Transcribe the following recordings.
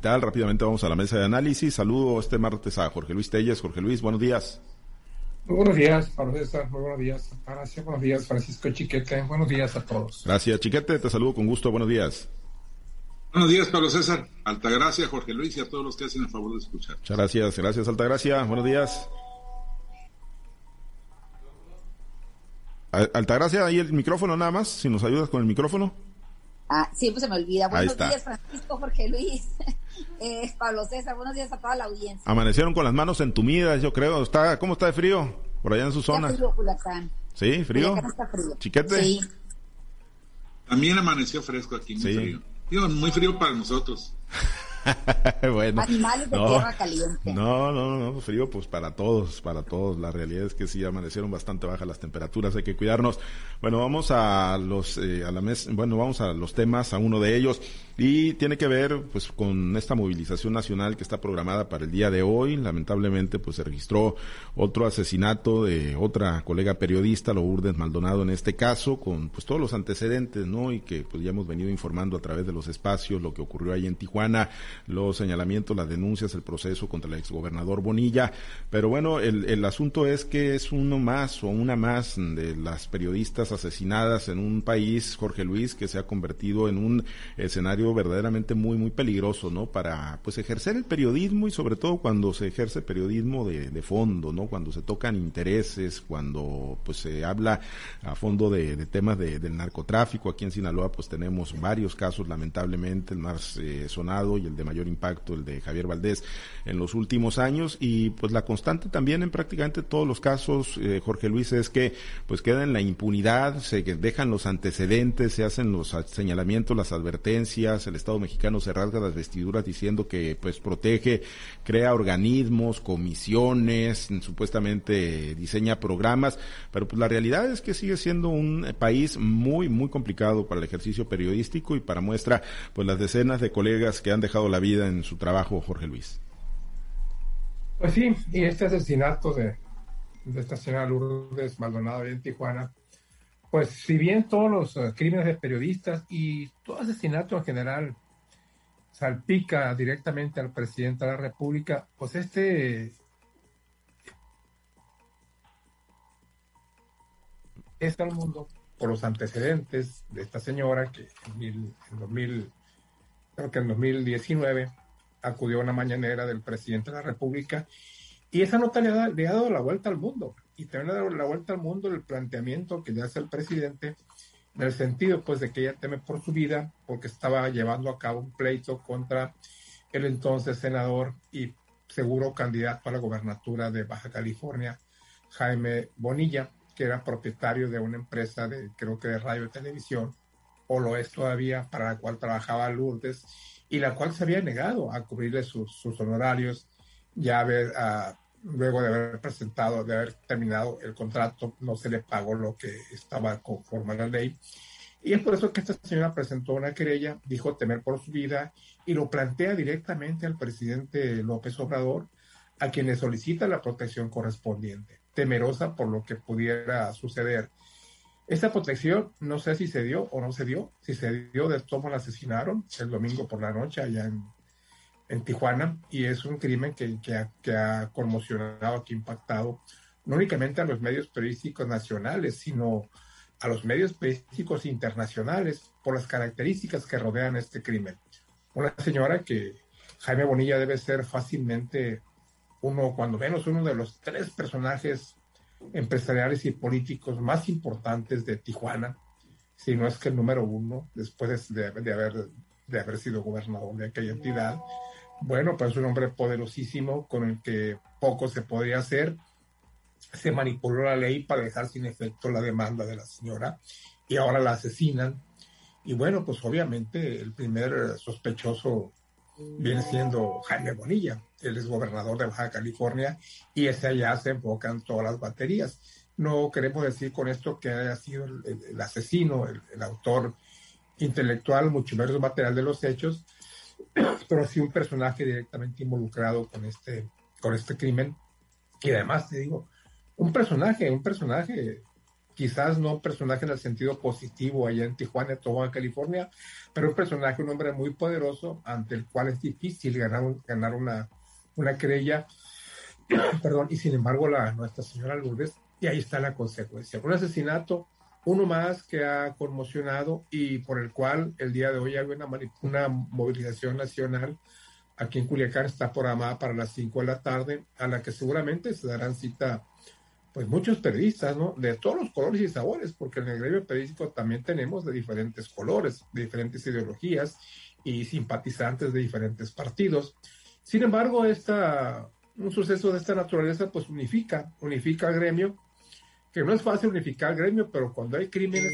digital. Rápidamente vamos a la mesa de análisis. Saludo este martes a Jorge Luis Telles. Jorge Luis, buenos días. Muy buenos días, Pablo César. Muy buenos días, Gracias. Buenos días, Francisco Chiquete. Buenos días a todos. Gracias, Chiquete. Te saludo con gusto. Buenos días. Buenos días, Pablo César. Altagracia, Jorge Luis y a todos los que hacen el favor de escuchar. Muchas gracias. Gracias, Altagracia. Buenos días. Altagracia, ahí el micrófono nada más, si nos ayudas con el micrófono. Ah, siempre se me olvida. Buenos días, Francisco, Jorge Luis, eh, Pablo César, buenos días a toda la audiencia. Amanecieron con las manos entumidas, yo creo. Está, ¿Cómo está de frío por allá en su zona? Frío, ¿Sí? ¿Frío? Está frío. ¿Chiquete? Sí. También amaneció fresco aquí, muy frío. Digo, muy frío para nosotros. bueno, Animales de tierra caliente. No, no, no, frío pues para todos, para todos. La realidad es que sí amanecieron bastante bajas las temperaturas, hay que cuidarnos. Bueno, vamos a los eh, a la mes, bueno, vamos a los temas, a uno de ellos y tiene que ver pues con esta movilización nacional que está programada para el día de hoy. Lamentablemente pues se registró otro asesinato de otra colega periodista, Lourdes Maldonado en este caso, con pues todos los antecedentes, ¿no? Y que pues ya hemos venido informando a través de los espacios lo que ocurrió ahí en Tijuana los señalamientos, las denuncias, el proceso contra el exgobernador Bonilla. Pero bueno, el, el asunto es que es uno más o una más de las periodistas asesinadas en un país, Jorge Luis, que se ha convertido en un escenario verdaderamente muy, muy peligroso, ¿no? Para, pues, ejercer el periodismo y sobre todo cuando se ejerce periodismo de, de fondo, ¿no? Cuando se tocan intereses, cuando, pues, se habla a fondo de, de temas de, del narcotráfico. Aquí en Sinaloa, pues, tenemos varios casos, lamentablemente, el más eh, sonado y el de mayor impacto, el de Javier Valdés, en los últimos años. Y pues la constante también en prácticamente todos los casos, eh, Jorge Luis, es que pues queda en la impunidad, se dejan los antecedentes, se hacen los señalamientos, las advertencias, el Estado mexicano se rasga las vestiduras diciendo que pues protege, crea organismos, comisiones, supuestamente diseña programas, pero pues la realidad es que sigue siendo un país muy, muy complicado para el ejercicio periodístico y para muestra pues las decenas de colegas que han dejado la vida en su trabajo, Jorge Luis. Pues sí, y este asesinato de, de esta señora Lourdes Maldonado en Tijuana, pues si bien todos los eh, crímenes de periodistas y todo asesinato en general salpica directamente al presidente de la República, pues este es el mundo por los antecedentes de esta señora que en, en 2000 creo que en 2019 acudió a una mañanera del presidente de la República y esa nota le ha, dado la vuelta al mundo. Y también le ha dado la vuelta al mundo el planteamiento que le hace el presidente en el sentido pues de que ella teme por su vida porque estaba llevando a cabo un pleito contra el entonces senador y seguro candidato a la gobernatura de Baja California, Jaime Bonilla, que era propietario de una empresa de creo que de radio y televisión o lo es todavía, para la cual trabajaba Lourdes y la cual se había negado a cubrirle sus, honorarios, ya haber, uh, luego de haber presentado, de haber terminado el contrato, no se le pagó lo que estaba conforme a la ley. Y es por eso que esta señora presentó una querella, dijo temer por su vida y lo plantea directamente al presidente López Obrador, a quien le solicita la protección correspondiente, temerosa por lo que pudiera suceder esta protección no sé si se dio o no se dio. Si se dio, de todos la asesinaron el domingo por la noche allá en, Tijuana y es un crimen que, ha, conmocionado, que ha impactado no únicamente a los medios periodísticos nacionales, sino a los medios periodísticos internacionales por las características que rodean este crimen. Una señora que Jaime Bonilla debe ser fácilmente uno, cuando menos uno de los tres personajes empresariales y políticos más importantes de Tijuana, si no es que el número uno, después de, haber, de haber sido gobernador de aquella entidad. Bueno, pues es un hombre poderosísimo con el que poco se podría hacer. Se manipuló la ley para dejar sin efecto la demanda de la señora y ahora la asesinan. Y bueno, pues obviamente el primer sospechoso viene siendo Jaime Bonilla, él es gobernador de Baja California y ese allá se enfocan todas las baterías. No queremos decir con esto que haya sido el, asesino, el, autor intelectual, mucho menos material de los hechos, pero sí un personaje directamente involucrado con este, con este crimen. Y además, te digo, un personaje, un personaje quizás no un personaje en el sentido positivo allá en Tijuana, Tobago, California, pero un personaje, un hombre muy poderoso ante el cual es difícil ganar, una, una querella, perdón, y sin embargo la Nuestra Señora Lourdes, y ahí está la consecuencia. Un asesinato, uno más que ha conmocionado y por el cual el día de hoy hay una, una movilización nacional aquí en Culiacán, está programada para las 5 de la tarde, a la que seguramente se darán cita pues muchos periodistas, ¿no? De todos los colores y sabores, porque en el gremio periodístico también tenemos de diferentes colores, de diferentes ideologías y simpatizantes de diferentes partidos. Sin embargo, esta, un suceso de esta naturaleza pues unifica, unifica al gremio, que no es fácil unificar al gremio, pero cuando hay crímenes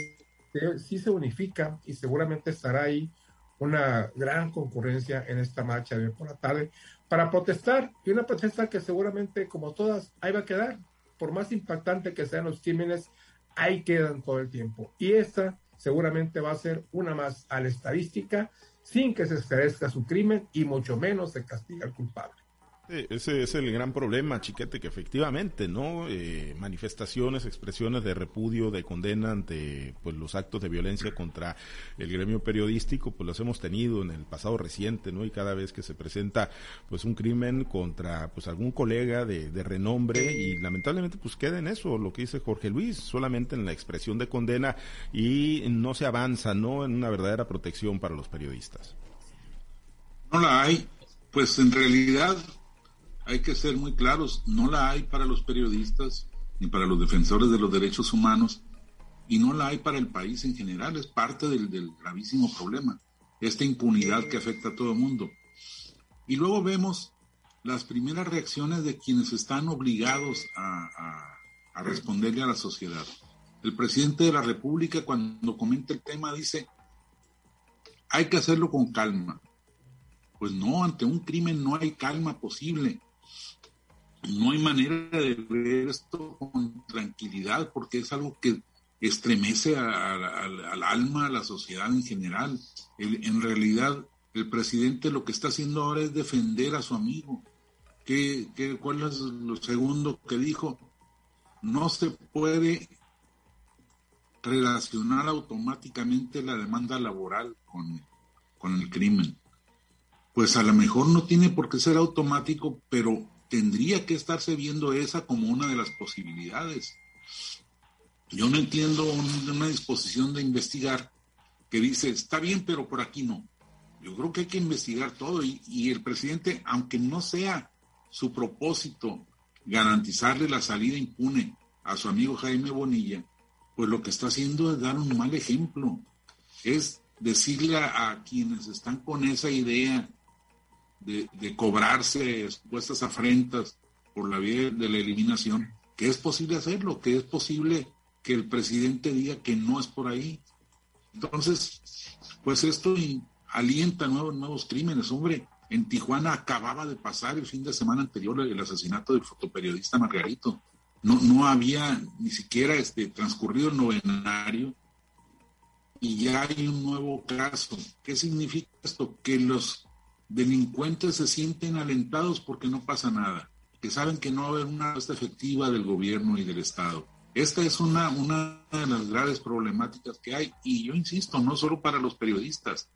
sí se unifica y seguramente estará ahí una gran concurrencia en esta marcha de por la tarde para protestar y una protesta que seguramente como todas ahí va a quedar por más impactante que sean los crímenes, ahí quedan todo el tiempo. Y esta seguramente va a ser una más a la estadística sin que se esclarezca su crimen y mucho menos se castiga al culpable ese es el gran problema, Chiquete, que efectivamente, ¿no? Eh, manifestaciones, expresiones de repudio, de condena ante pues, los actos de violencia contra el gremio periodístico, pues los hemos tenido en el pasado reciente, ¿no? Y cada vez que se presenta pues un crimen contra pues algún colega de, de renombre y lamentablemente pues queda en eso, lo que dice Jorge Luis, solamente en la expresión de condena y no se avanza, ¿no? En una verdadera protección para los periodistas. No la hay, pues en realidad hay que ser muy claros, no la hay para los periodistas ni para los defensores de los derechos humanos y no la hay para el país en general, es parte del, gravísimo problema, esta impunidad que afecta a todo el mundo. Y luego vemos las primeras reacciones de quienes están obligados a, a responderle a la sociedad. El presidente de la República cuando comenta el tema dice, hay que hacerlo con calma. Pues no, ante un crimen no hay calma posible no hay manera de ver esto con tranquilidad porque es algo que estremece al alma, a la sociedad en general. en realidad, el presidente lo que está haciendo ahora es defender a su amigo. ¿Qué, qué, cuál es lo segundo que dijo? No se puede relacionar automáticamente la demanda laboral con, con el crimen. Pues a lo mejor no tiene por qué ser automático, pero tendría que estarse viendo esa como una de las posibilidades. Yo no entiendo una disposición de investigar que dice, está bien, pero por aquí no. Yo creo que hay que investigar todo y, el presidente, aunque no sea su propósito garantizarle la salida impune a su amigo Jaime Bonilla, pues lo que está haciendo es dar un mal ejemplo. Es decirle a quienes están con esa idea de, cobrarse supuestas afrentas por la vía de la eliminación, que es posible hacerlo, que es posible que el presidente diga que no es por ahí. Entonces, pues esto alienta nuevos, nuevos crímenes. Hombre, en Tijuana acababa de pasar el fin de semana anterior el asesinato del fotoperiodista Margarito. No, no había ni siquiera este, transcurrido el novenario y ya hay un nuevo caso. ¿Qué significa esto? Que los delincuentes se sienten alentados porque no pasa nada, que saben que no va a haber una respuesta efectiva del gobierno y del Estado. Esta es una, una de las graves problemáticas que hay, y yo insisto, no solo para los periodistas.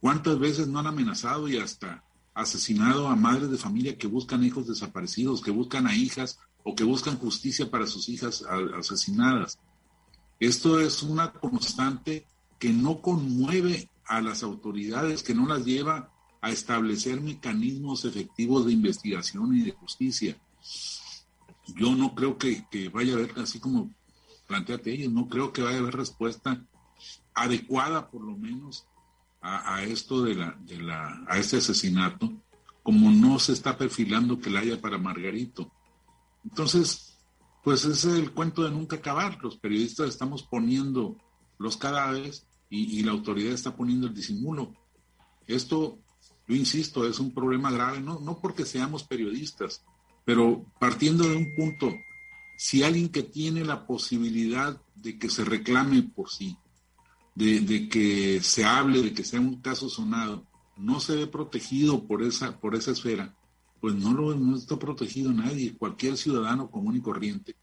¿Cuántas veces no han amenazado y hasta asesinado a madres de familia que buscan hijos desaparecidos, que buscan a hijas o que buscan justicia para sus hijas asesinadas? Esto es una constante que no conmueve a las autoridades, que no las lleva a establecer mecanismos efectivos de investigación y de justicia. Yo no creo que, vaya a haber, así como planteate ellos, no creo que vaya a haber respuesta adecuada, por lo menos, a, esto de la, de la, a este asesinato, como no se está perfilando que la haya para Margarito. Entonces, pues ese es el cuento de nunca acabar. Los periodistas estamos poniendo los cadáveres y, y la autoridad está poniendo el disimulo. Esto yo insisto, es un problema grave, no, no porque seamos periodistas, pero partiendo de un punto, si alguien que tiene la posibilidad de que se reclame por sí, de, que se hable, de que sea un caso sonado, no se ve protegido por esa, por esa esfera, pues no lo no está protegido nadie, cualquier ciudadano común y corriente.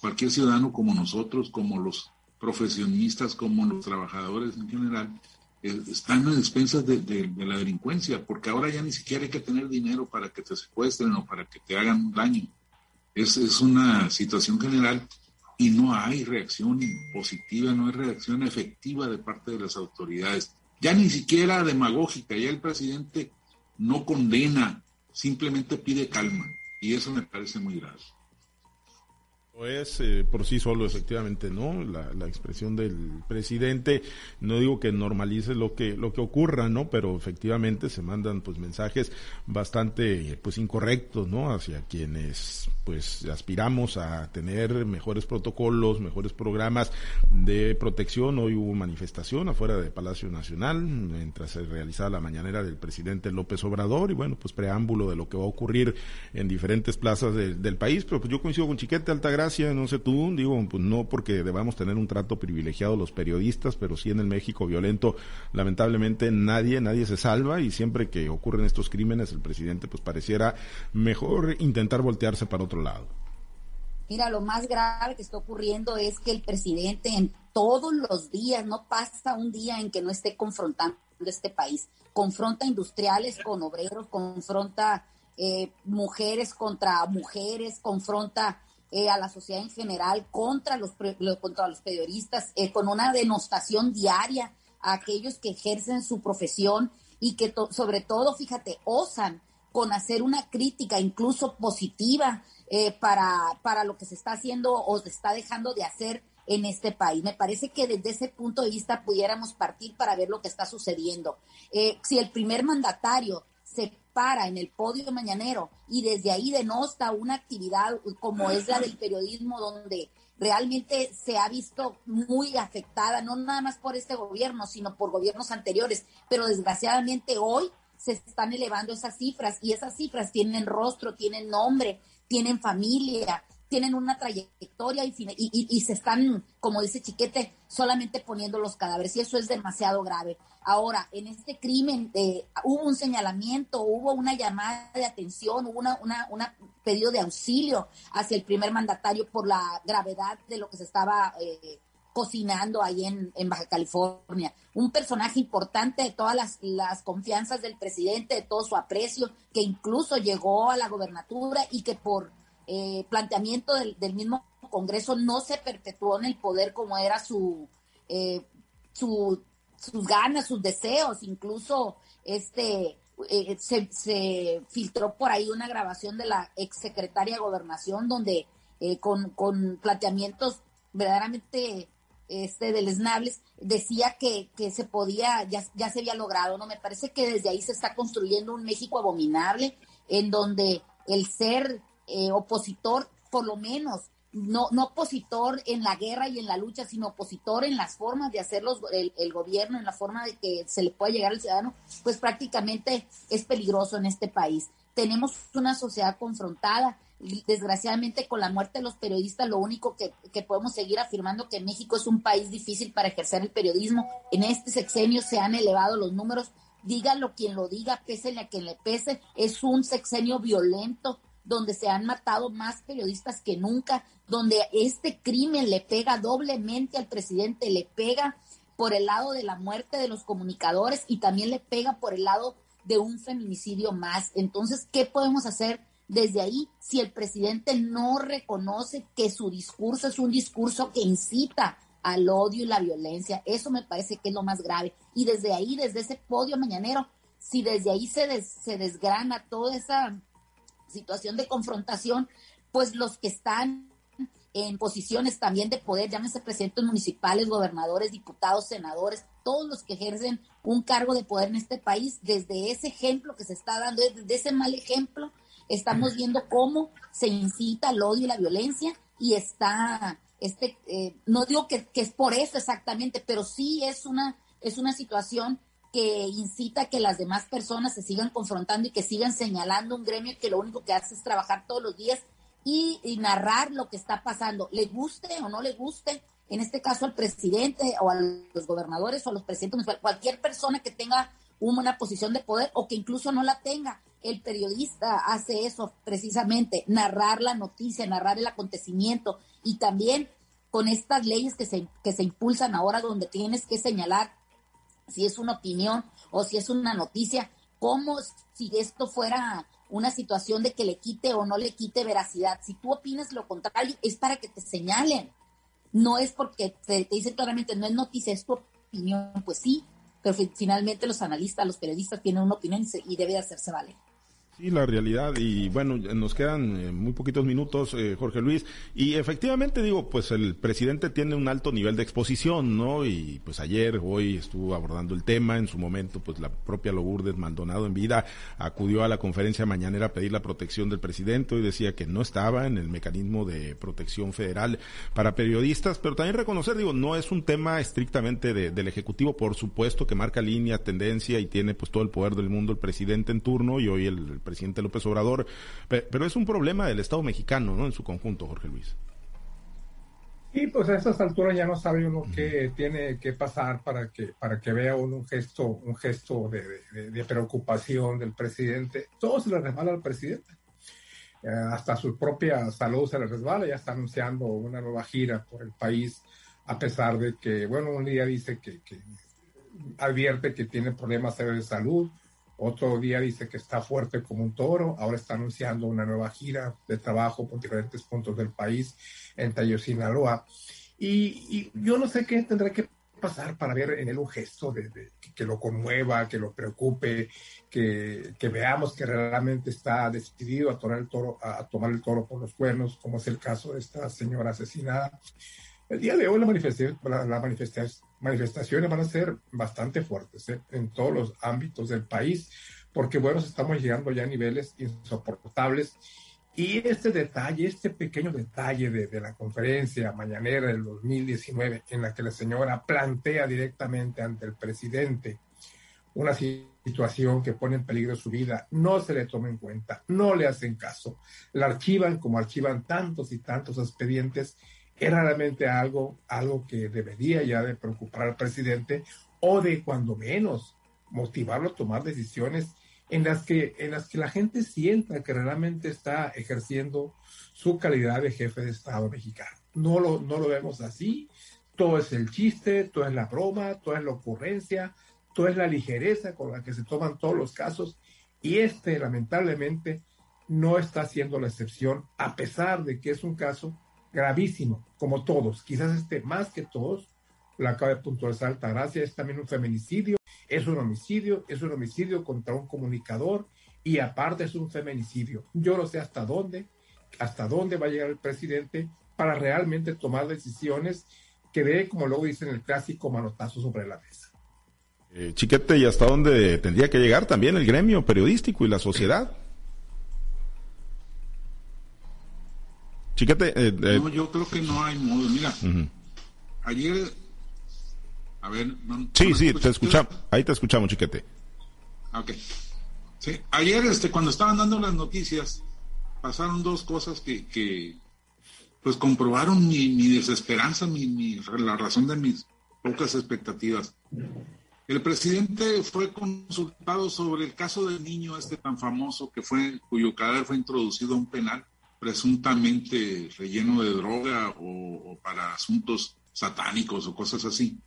cualquier ciudadano como nosotros, como los profesionistas, como los trabajadores en general, están a expensas de, la delincuencia, porque ahora ya ni siquiera hay que tener dinero para que te secuestren o para que te hagan daño. Es, es una situación general y no hay reacción positiva, no hay reacción efectiva de parte de las autoridades. Ya ni siquiera demagógica, ya el presidente no condena, simplemente pide calma y eso me parece muy grave es eh, por sí solo, efectivamente, ¿no? La, expresión del presidente, no digo que normalice lo que, lo que ocurra, ¿no? Pero efectivamente se mandan pues mensajes bastante pues incorrectos, ¿no? Hacia quienes pues aspiramos a tener mejores protocolos, mejores programas de protección. Hoy hubo manifestación afuera del Palacio Nacional, mientras se realizaba la mañanera del presidente López Obrador, y bueno, pues preámbulo de lo que va a ocurrir en diferentes plazas del país, pero pues yo coincido con Chiquete Altagracia no sé tú, digo, pues no porque debamos tener un trato privilegiado los periodistas, pero sí en el México violento, lamentablemente nadie, nadie se salva y siempre que ocurren estos crímenes el presidente pues pareciera mejor intentar voltearse para otro lado. Mira, lo más grave que está ocurriendo es que el presidente en todos los días, no pasa un día en que no esté confrontando este país. Confronta industriales con obreros, confronta eh, mujeres contra mujeres, confronta eh, a la sociedad en general, contra los, contra los periodistas, eh, con una denostación diaria a aquellos que ejercen su profesión y que sobre todo, fíjate, osan con hacer una crítica incluso positiva eh, para, para lo que se está haciendo o se está dejando de hacer en este país. Me parece que desde ese punto de vista pudiéramos partir para ver lo que está sucediendo. si el primer mandatario se para en el podio mañanero y desde ahí denosta una actividad como es la del periodismo donde realmente se ha visto muy afectada, no nada más por este gobierno, sino por gobiernos anteriores, pero desgraciadamente hoy se están elevando esas cifras y esas cifras tienen rostro, tienen nombre, tienen familia, tienen una trayectoria y, y, se están, como dice Chiquete, solamente poniendo los cadáveres y eso es demasiado grave. Ahora, en este crimen eh, hubo un señalamiento, hubo una llamada de atención, hubo una, pedido de auxilio hacia el primer mandatario por la gravedad de lo que se estaba eh, cocinando ahí en, en, Baja California. Un personaje importante de todas las, las confianzas del presidente, de todo su aprecio, que incluso llegó a la gobernatura y que por eh, planteamiento del, mismo Congreso no se perpetuó en el poder como era su, eh, su sus ganas, sus deseos, incluso este eh, se, filtró por ahí una grabación de la exsecretaria de Gobernación donde con, con, planteamientos verdaderamente este deleznables decía que, que se podía, ya, ya se había logrado, ¿no? Me parece que desde ahí se está construyendo un México abominable en donde el ser eh, opositor, por lo menos, no, no opositor en la guerra y en la lucha, sino opositor en las formas de hacer el, gobierno, en la forma de que se le pueda llegar al ciudadano, pues prácticamente es peligroso en este país. Tenemos una sociedad confrontada, desgraciadamente con la muerte de los periodistas, lo único que, que, podemos seguir afirmando que México es un país difícil para ejercer el periodismo. En este sexenio se han elevado los números, dígalo quien lo diga, pese a quien le pese, es un sexenio violento, donde se han matado más periodistas que nunca, donde este crimen le pega doblemente al presidente, le pega por el lado de la muerte de los comunicadores y también le pega por el lado de un feminicidio más. Entonces, ¿qué podemos hacer desde ahí si el presidente no reconoce que su discurso es un discurso que incita al odio y la violencia? Eso me parece que es lo más grave. Y desde ahí, desde ese podio mañanero, si desde ahí se, se desgrana toda esa situación de confrontación, pues los que están en posiciones también de poder, llámense presidentes municipales, gobernadores, diputados, senadores, todos los que ejercen un cargo de poder en este país, desde ese ejemplo que se está dando, desde ese mal ejemplo, estamos viendo cómo se incita el odio y la violencia y está, este, eh, no digo que, que, es por eso exactamente, pero sí es una, es una situación que incita a que las demás personas se sigan confrontando y que sigan señalando un gremio que lo único que hace es trabajar todos los días y, narrar lo que está pasando, le guste o no le guste, en este caso al presidente o a los gobernadores o a los presidentes, cualquier persona que tenga una posición de poder o que incluso no la tenga. el periodista hace eso precisamente, narrar la noticia, narrar el acontecimiento y también con estas leyes que se, que se impulsan ahora donde tienes que señalar si es una opinión o si es una noticia, como si esto fuera una situación de que le quite o no le quite veracidad. Si tú opinas lo contrario, es para que te señalen. No es porque te, te dicen claramente, no es noticia, es tu opinión. Pues sí, pero finalmente los analistas, los periodistas tienen una opinión y, y debe hacerse valer. Sí, la realidad. Y bueno, nos quedan eh, muy poquitos minutos, eh, Jorge Luis. Y efectivamente, digo, pues el presidente tiene un alto nivel de exposición, ¿no? Y pues ayer, hoy estuvo abordando el tema. En su momento, pues la propia Lourdes Maldonado en vida acudió a la conferencia mañanera a pedir la protección del presidente y decía que no estaba en el mecanismo de protección federal para periodistas. Pero también reconocer, digo, no es un tema estrictamente del Ejecutivo, por supuesto, que marca línea, tendencia y tiene pues todo el poder del mundo el presidente en turno y hoy el presidente López Obrador, pero es un problema del Estado mexicano, ¿no? En su conjunto, Jorge Luis. Y pues a estas alturas ya no sabe uno qué tiene que pasar para que, para que vea uno un gesto, un gesto de, preocupación del presidente. Todo se le resbala al presidente. Eh, hasta su propia salud se le resbala, ya está anunciando una nueva gira por el país, a pesar de que, bueno, un día dice que, que advierte que tiene problemas serios de salud, otro día dice que está fuerte como un toro. Ahora está anunciando una nueva gira de trabajo por diferentes puntos del país, en Tayo, Sinaloa. Y, yo no sé qué tendrá que pasar para ver en él un gesto de, que lo conmueva, que lo preocupe, que, veamos que realmente está decidido a tomar, el toro, a tomar el toro por los cuernos, como es el caso de esta señora asesinada. El día de hoy la manifestación, la, manifestaciones van a ser bastante fuertes ¿eh? en todos los ámbitos del país, porque bueno, estamos llegando ya a niveles insoportables. Y este detalle, este pequeño detalle de, de, la conferencia mañanera del 2019, en la que la señora plantea directamente ante el presidente una situación que pone en peligro su vida, no se le toma en cuenta, no le hacen caso, la archivan como archivan tantos y tantos expedientes era realmente algo, algo que debería ya de preocupar al presidente o de cuando menos motivarlo a tomar decisiones en las que, en las que la gente sienta que realmente está ejerciendo su calidad de jefe de Estado mexicano. No lo, no lo vemos así. Todo es el chiste, todo es la broma, todo es la ocurrencia, todo es la ligereza con la que se toman todos los casos. Y este, lamentablemente, no está siendo la excepción, a pesar de que es un caso gravísimo, como todos, quizás este más que todos, la acaba de puntualizar Altagracia, es también un feminicidio, es un homicidio, es un homicidio contra un comunicador y aparte es un feminicidio. Yo no sé hasta dónde, hasta dónde va a llegar el presidente para realmente tomar decisiones que dé, como luego dicen el clásico, manotazo sobre la mesa. Eh, chiquete, ¿y hasta dónde tendría que llegar también el gremio periodístico y la sociedad? Chiquete. Eh, eh, no, yo creo que no hay modo. Mira, ayer. A ver. sí, sí, te escuchamos. Ahí te escuchamos, chiquete. Ok. Sí, ayer, este, cuando estaban dando las noticias, pasaron dos cosas que, que pues comprobaron mi, mi desesperanza, mi, mi, la razón de mis pocas expectativas. El presidente fue consultado sobre el caso del niño este tan famoso que fue, cuyo cadáver fue introducido a un penal presuntamente relleno de droga o, para asuntos satánicos o cosas así.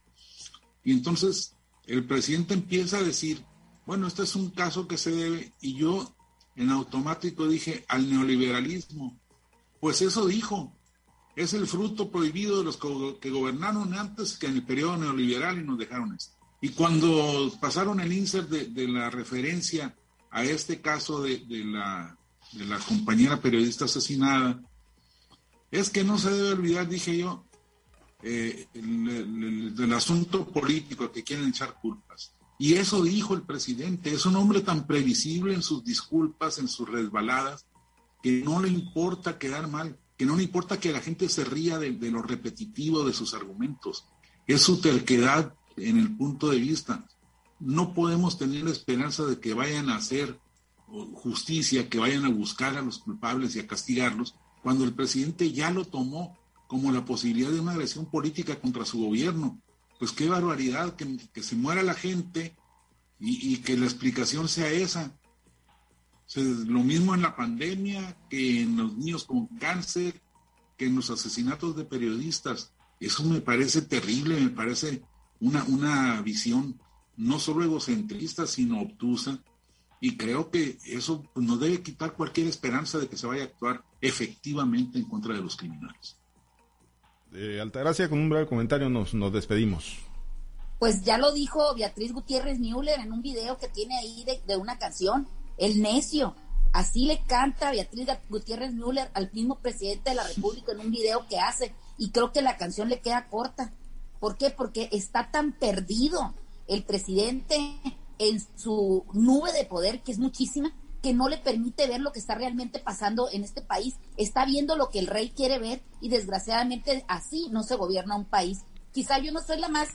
Y entonces el presidente empieza a decir, bueno, este es un caso que se debe, y yo en automático dije, al neoliberalismo. Pues eso dijo, es el fruto prohibido de los que gobernaron antes que en el periodo neoliberal y nos dejaron esto. Y cuando pasaron el insert de, la referencia a este caso de la de la compañera periodista asesinada, es que no se debe olvidar, dije yo, eh, del asunto político que quieren echar culpas. Y eso dijo el presidente, es un hombre tan previsible en sus disculpas, en sus resbaladas, que no le importa quedar mal, que no le importa que la gente se ría de, de lo repetitivo de sus argumentos. Es su terquedad en el punto de vista. No podemos tener esperanza de que vayan a hacer justicia, que vayan a buscar a los culpables y a castigarlos, cuando el presidente ya lo tomó como la posibilidad de una agresión política contra su gobierno. Pues qué barbaridad que, se muera la gente y, que la explicación sea esa. lo mismo en la pandemia que en los niños con cáncer, que en los asesinatos de periodistas. Eso me parece terrible, me parece una, una visión no solo egocentrista, sino obtusa. Y creo que eso nos debe quitar cualquier esperanza de que se vaya a actuar efectivamente en contra de los criminales. Eh, Altagracia, con un breve comentario nos, nos despedimos. Pues ya lo dijo Beatriz Gutiérrez Müller en un video que tiene ahí de, de una canción, El Necio. Así le canta Beatriz Gutiérrez Müller al mismo presidente de la República en un video que hace. Y creo que la canción le queda corta. ¿Por qué? Porque está tan perdido el presidente en su nube de poder, que es muchísima, que no le permite ver lo que está realmente pasando en este país. Está viendo lo que el rey quiere ver y desgraciadamente así no se gobierna un país. Quizá yo no soy la más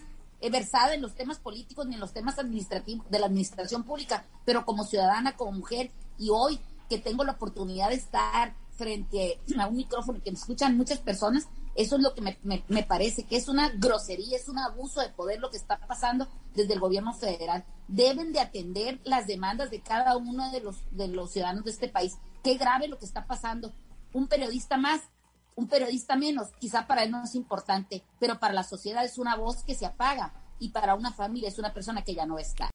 versada en los temas políticos ni en los temas administrativos de la administración pública, pero como ciudadana, como mujer y hoy que tengo la oportunidad de estar frente a un micrófono y que me escuchan muchas personas, eso es lo que me, me, parece, que es una grosería, es un abuso de poder lo que está pasando desde el gobierno federal. Deben de atender las demandas de cada uno de los, de los ciudadanos de este país. Qué grave lo que está pasando. Un periodista más, un periodista menos, quizá para él no es importante, pero para la sociedad es una voz que se apaga y para una familia es una persona que ya no está.